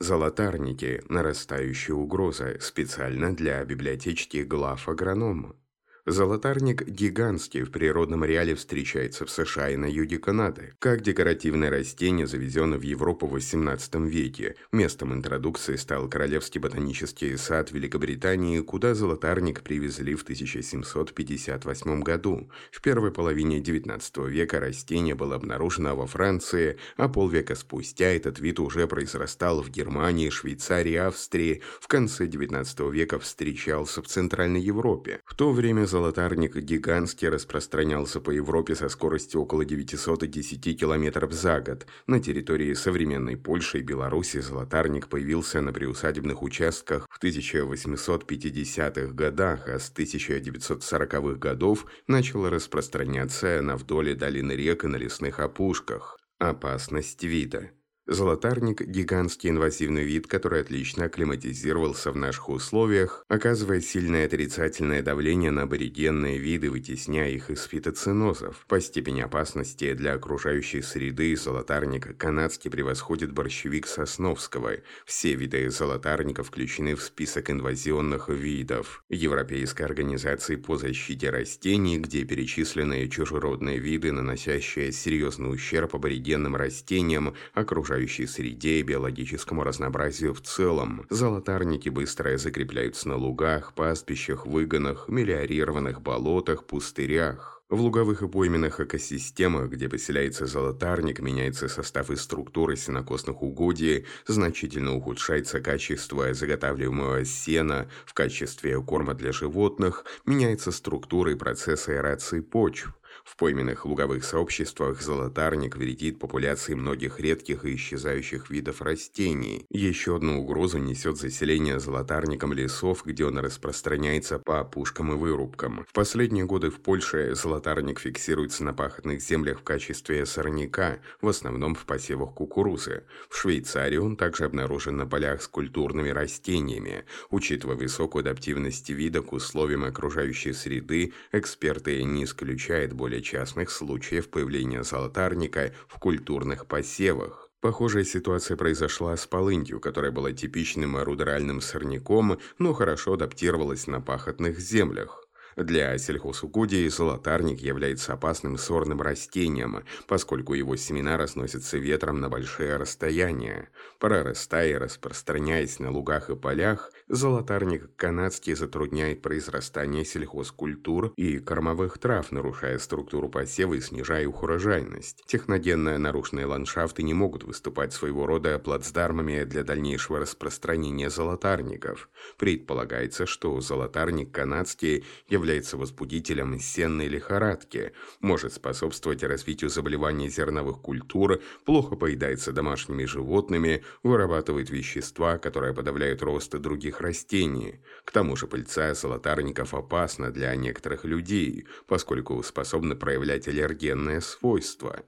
Золотарники – нарастающая угроза, специально для библиотечки глав агронома. Золотарник гигантский в природном реале встречается в США и на юге Канады. Как декоративное растение завезено в Европу в XVIII веке. Местом интродукции стал Королевский ботанический сад Великобритании, куда золотарник привезли в 1758 году. В первой половине XIX века растение было обнаружено во Франции, а полвека спустя этот вид уже произрастал в Германии, Швейцарии, Австрии. В конце XIX века встречался в Центральной Европе. В то время золотарник гигантский распространялся по Европе со скоростью около 910 км за год. На территории современной Польши и Беларуси золотарник появился на приусадебных участках в 1850-х годах, а с 1940-х годов начал распространяться на вдоль долины рек и на лесных опушках. Опасность вида – Золотарник – гигантский инвазивный вид, который отлично акклиматизировался в наших условиях, оказывая сильное отрицательное давление на аборигенные виды, вытесняя их из фитоцинозов. По степени опасности для окружающей среды золотарник канадский превосходит борщевик сосновского. Все виды золотарника включены в список инвазионных видов Европейской организации по защите растений, где перечислены чужеродные виды, наносящие серьезный ущерб аборигенным растениям, окружающим окружающей среде и биологическому разнообразию в целом. Золотарники быстро закрепляются на лугах, пастбищах, выгонах, мелиорированных болотах, пустырях. В луговых и пойменных экосистемах, где поселяется золотарник, меняется состав и структура сенокосных угодий, значительно ухудшается качество заготавливаемого сена в качестве корма для животных, меняется структура и процесс аэрации почв. В пойменных луговых сообществах золотарник вредит популяции многих редких и исчезающих видов растений. Еще одну угрозу несет заселение золотарником лесов, где он распространяется по опушкам и вырубкам. В последние годы в Польше золотарник фиксируется на пахотных землях в качестве сорняка, в основном в посевах кукурузы. В Швейцарии он также обнаружен на полях с культурными растениями. Учитывая высокую адаптивность вида к условиям окружающей среды, эксперты не исключают более частных случаев появления золотарника в культурных посевах. Похожая ситуация произошла с полынью, которая была типичным рудеральным сорняком, но хорошо адаптировалась на пахотных землях. Для сельхозугодий золотарник является опасным сорным растением, поскольку его семена разносятся ветром на большие расстояния. Прорастая и распространяясь на лугах и полях, золотарник канадский затрудняет произрастание сельхозкультур и кормовых трав, нарушая структуру посева и снижая их урожайность. Техногенные нарушенные ландшафты не могут выступать своего рода плацдармами для дальнейшего распространения золотарников. Предполагается, что золотарник канадский является возбудителем сенной лихорадки, может способствовать развитию заболеваний зерновых культур, плохо поедается домашними животными, вырабатывает вещества, которые подавляют рост других растений. К тому же пыльца золотарников опасна для некоторых людей, поскольку способна проявлять аллергенные свойства.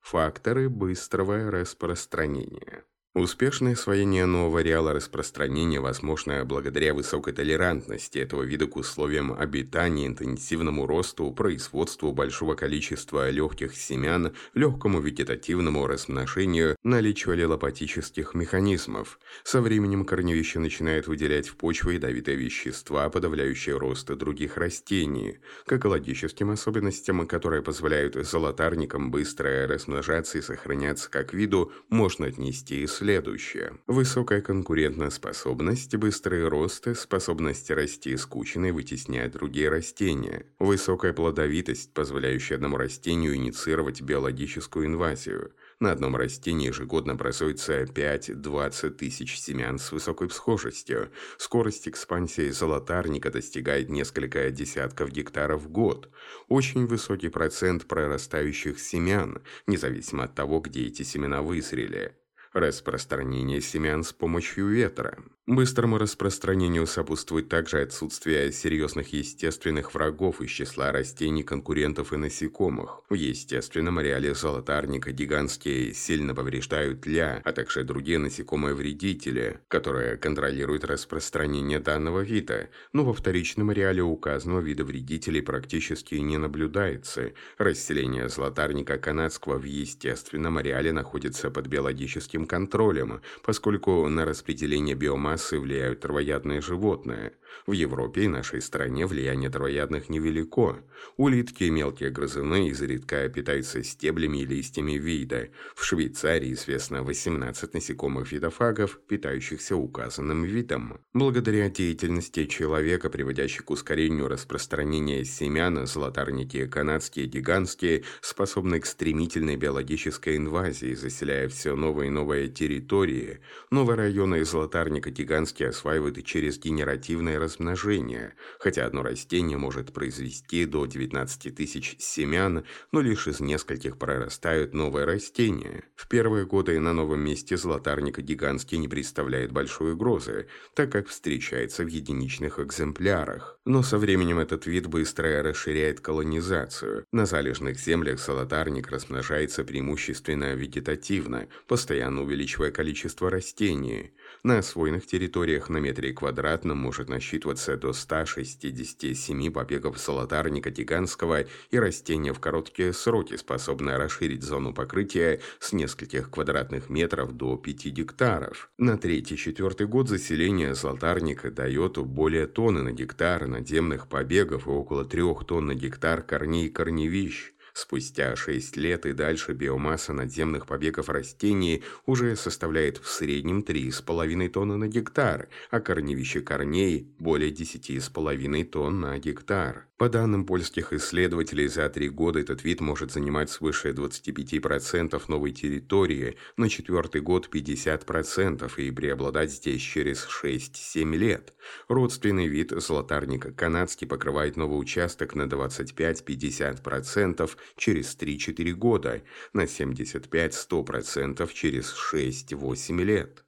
Факторы быстрого распространения. Успешное освоение нового ареала распространения возможно благодаря высокой толерантности этого вида к условиям обитания, интенсивному росту, производству большого количества легких семян, легкому вегетативному размножению, наличию аллелопатических механизмов. Со временем корневище начинает выделять в почву ядовитые вещества, подавляющие рост других растений. К экологическим особенностям, которые позволяют золотарникам быстро размножаться и сохраняться как виду, можно отнести и следующее. Высокая конкурентоспособность, быстрый рост, способность расти скучно и вытеснять другие растения. Высокая плодовитость, позволяющая одному растению инициировать биологическую инвазию. На одном растении ежегодно образуется 5-20 тысяч семян с высокой всхожестью. Скорость экспансии золотарника достигает несколько десятков гектаров в год. Очень высокий процент прорастающих семян, независимо от того, где эти семена вызрели. Распространение семян с помощью ветра. Быстрому распространению сопутствует также отсутствие серьезных естественных врагов из числа растений, конкурентов и насекомых. В естественном ареале золотарника гигантские сильно повреждают ля, а также другие насекомые-вредители, которые контролируют распространение данного вида, но во вторичном ареале указанного вида вредителей практически не наблюдается. Расселение золотарника канадского в естественном ареале находится под биологическим контролем, поскольку на распределение биомассы влияют травоядные животные. В Европе и нашей стране влияние травоядных невелико. Улитки и мелкие грызуны изредка питаются стеблями и листьями вида. В Швейцарии известно 18 насекомых видофагов, питающихся указанным видом. Благодаря деятельности человека, приводящей к ускорению распространения семян, золотарники канадские, гигантские, способны к стремительной биологической инвазии, заселяя все новые и новые территории. Новые районы золотарника гигантские осваивают и через генеративное размножения, хотя одно растение может произвести до 19 тысяч семян, но лишь из нескольких прорастают новые растения. В первые годы на новом месте золотарника гигантский не представляет большой угрозы, так как встречается в единичных экземплярах. Но со временем этот вид быстро расширяет колонизацию. На залежных землях золотарник размножается преимущественно вегетативно, постоянно увеличивая количество растений. На освоенных территориях на метре квадратном может насчитываться до 167 побегов золотарника гигантского и растения в короткие сроки, способные расширить зону покрытия с нескольких квадратных метров до 5 гектаров. На третий-четвертый год заселение золотарника дает более тонны на гектар надземных побегов и около 3 тонн на гектар корней корневищ. Спустя 6 лет и дальше биомасса надземных побегов растений уже составляет в среднем 3,5 тонны на гектар, а корневище корней – более 10,5 тонн на гектар. По данным польских исследователей, за три года этот вид может занимать свыше 25% новой территории, на четвертый год 50% и преобладать здесь через 6-7 лет. Родственный вид золотарника канадский покрывает новый участок на 25-50% через 3-4 года, на 75-100% через 6-8 лет.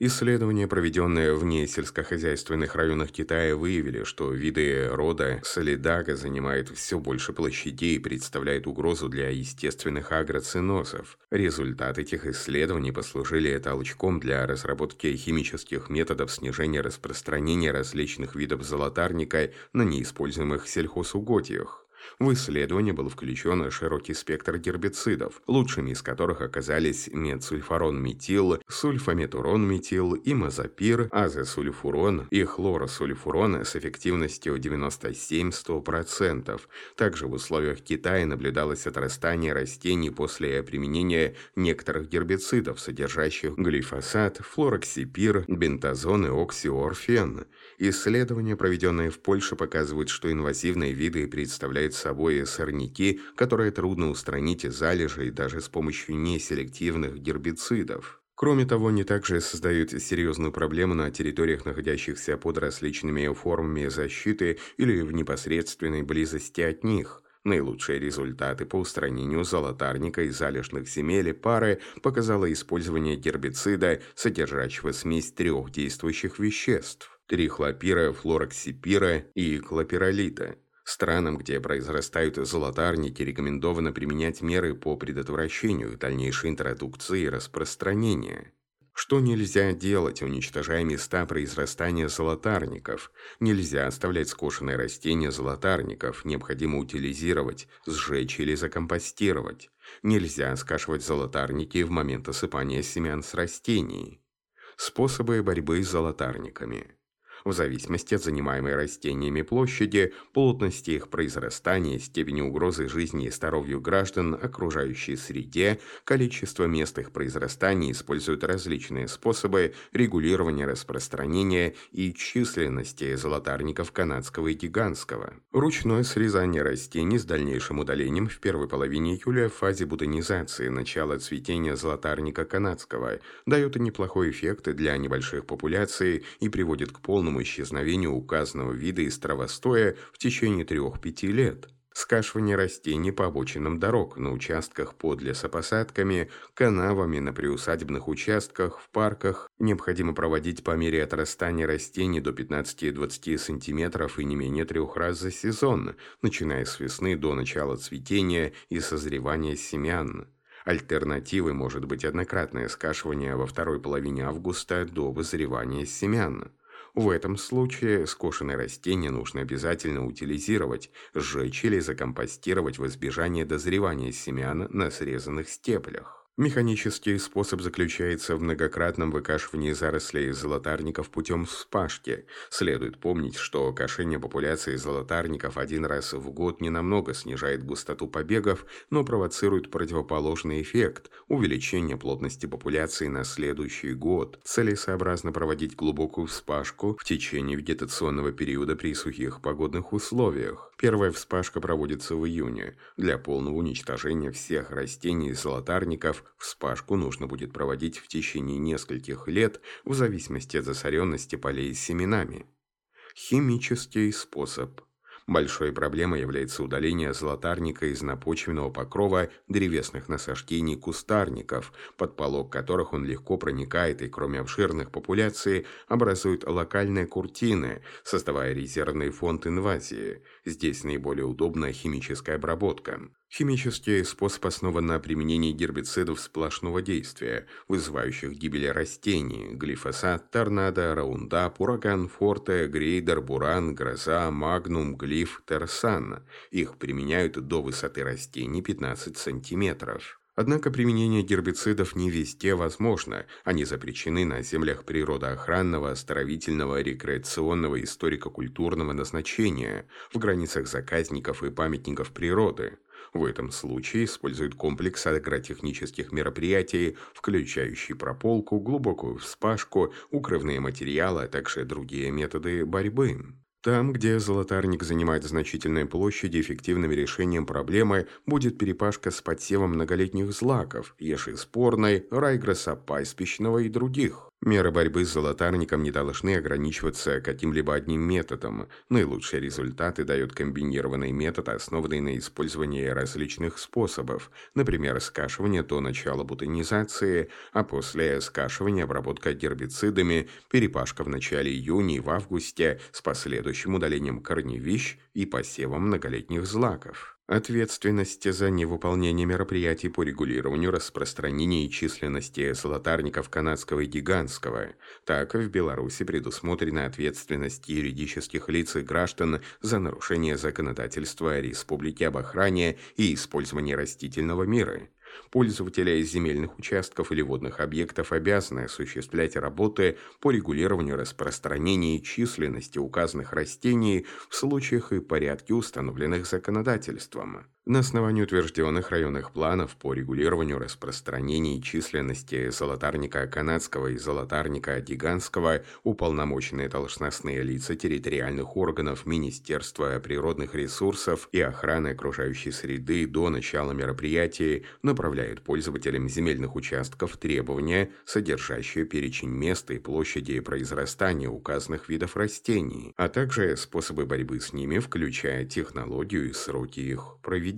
Исследования, проведенные в несельскохозяйственных районах Китая, выявили, что виды рода солидага занимают все больше площадей и представляют угрозу для естественных агроцинозов. Результаты этих исследований послужили толчком для разработки химических методов снижения распространения различных видов золотарника на неиспользуемых сельхозугодьях. В исследование был включен широкий спектр гербицидов, лучшими из которых оказались метсульфорон-метил, сульфаметурон-метил, имазапир, азимсульфурон и хлорсульфурон с эффективностью 97-100%. Также в условиях Китая наблюдалось отрастание растений после применения некоторых гербицидов, содержащих глифосат, флуроксипир, бентазон и оксифлуорфен. Исследования, проведенные в Польше, показывают, что инвазивные виды представляют собой сорняки, которые трудно устранить из залежей даже с помощью неселективных гербицидов. Кроме того, они также создают серьезную проблему на территориях, находящихся под различными формами защиты или в непосредственной близости от них – Наилучшие результаты по устранению золотарника из залежных земель и пары показало использование гербицида, содержащего смесь трех действующих веществ трихлопира, флороксипира и клопиролита. Странам, где произрастают золотарники, рекомендовано применять меры по предотвращению дальнейшей интродукции и распространения. Что нельзя делать, уничтожая места произрастания золотарников? Нельзя оставлять скошенные растения золотарников, необходимо утилизировать, сжечь или закомпостировать. Нельзя скашивать золотарники в момент осыпания семян с растений. Способы борьбы с золотарниками – в зависимости от занимаемой растениями площади, плотности их произрастания, степени угрозы жизни и здоровью граждан, окружающей среде, количество мест их произрастания используют различные способы регулирования распространения и численности золотарников канадского и гигантского. Ручное срезание растений с дальнейшим удалением в первой половине июля в фазе бутонизации, начала цветения золотарника канадского, дает неплохой эффект для небольших популяций и приводит к полному полному исчезновению указанного вида из травостоя в течение 3-5 лет. Скашивание растений по обочинам дорог, на участках под лесопосадками, канавами, на приусадебных участках, в парках. Необходимо проводить по мере отрастания растений до 15-20 см и не менее трех раз за сезон, начиная с весны до начала цветения и созревания семян. Альтернативой может быть однократное скашивание во второй половине августа до вызревания семян. В этом случае скошенные растения нужно обязательно утилизировать, сжечь или закомпостировать в избежание дозревания семян на срезанных стеблях. Механический способ заключается в многократном выкашивании зарослей золотарников путем вспашки. Следует помнить, что кошение популяции золотарников один раз в год ненамного снижает густоту побегов, но провоцирует противоположный эффект – увеличение плотности популяции на следующий год. Целесообразно проводить глубокую вспашку в течение вегетационного периода при сухих погодных условиях. Первая вспашка проводится в июне. Для полного уничтожения всех растений золотарников Вспашку нужно будет проводить в течение нескольких лет в зависимости от засоренности полей с семенами. Химический способ. Большой проблемой является удаление золотарника из напочвенного покрова древесных насаждений кустарников, под полог которых он легко проникает и, кроме обширных популяций, образует локальные куртины, создавая резервный фонд инвазии. Здесь наиболее удобна химическая обработка. Химический способ основан на применении гербицидов сплошного действия, вызывающих гибель растений, глифосат, торнадо, раундап, ураган, форте, грейдер, буран, гроза, магнум, глиф, терсан. Их применяют до высоты растений 15 сантиметров. Однако применение гербицидов не везде возможно. Они запрещены на землях природоохранного, оздоровительного, рекреационного, историко-культурного назначения, в границах заказников и памятников природы. В этом случае используют комплекс агротехнических мероприятий, включающий прополку, глубокую вспашку, укрывные материалы, а также другие методы борьбы. Там, где золотарник занимает значительные площади, эффективным решением проблемы будет перепашка с подсевом многолетних злаков, ешеспорной, райгресса пайспищного и других. Меры борьбы с золотарником не должны ограничиваться каким-либо одним методом. Наилучшие результаты дает комбинированный метод, основанный на использовании различных способов, например, скашивание до начала бутонизации, а после скашивания обработка гербицидами, перепашка в начале июня и в августе с последующим удалением корневищ и посевом многолетних злаков. Ответственность за невыполнение мероприятий по регулированию распространения и численности золотарников канадского и гигантского. Так, в Беларуси предусмотрена ответственность юридических лиц и граждан за нарушение законодательства Республики об охране и использовании растительного мира. Пользователи земельных участков или водных объектов обязаны осуществлять работы по регулированию распространения и численности указанных растений в случаях и порядке, установленных законодательством. На основании утвержденных районных планов по регулированию распространения и численности золотарника канадского и золотарника гигантского уполномоченные должностные лица территориальных органов Министерства природных ресурсов и охраны окружающей среды до начала мероприятий направляют пользователям земельных участков требования, содержащие перечень места и площади произрастания указанных видов растений, а также способы борьбы с ними, включая технологию и сроки их проведения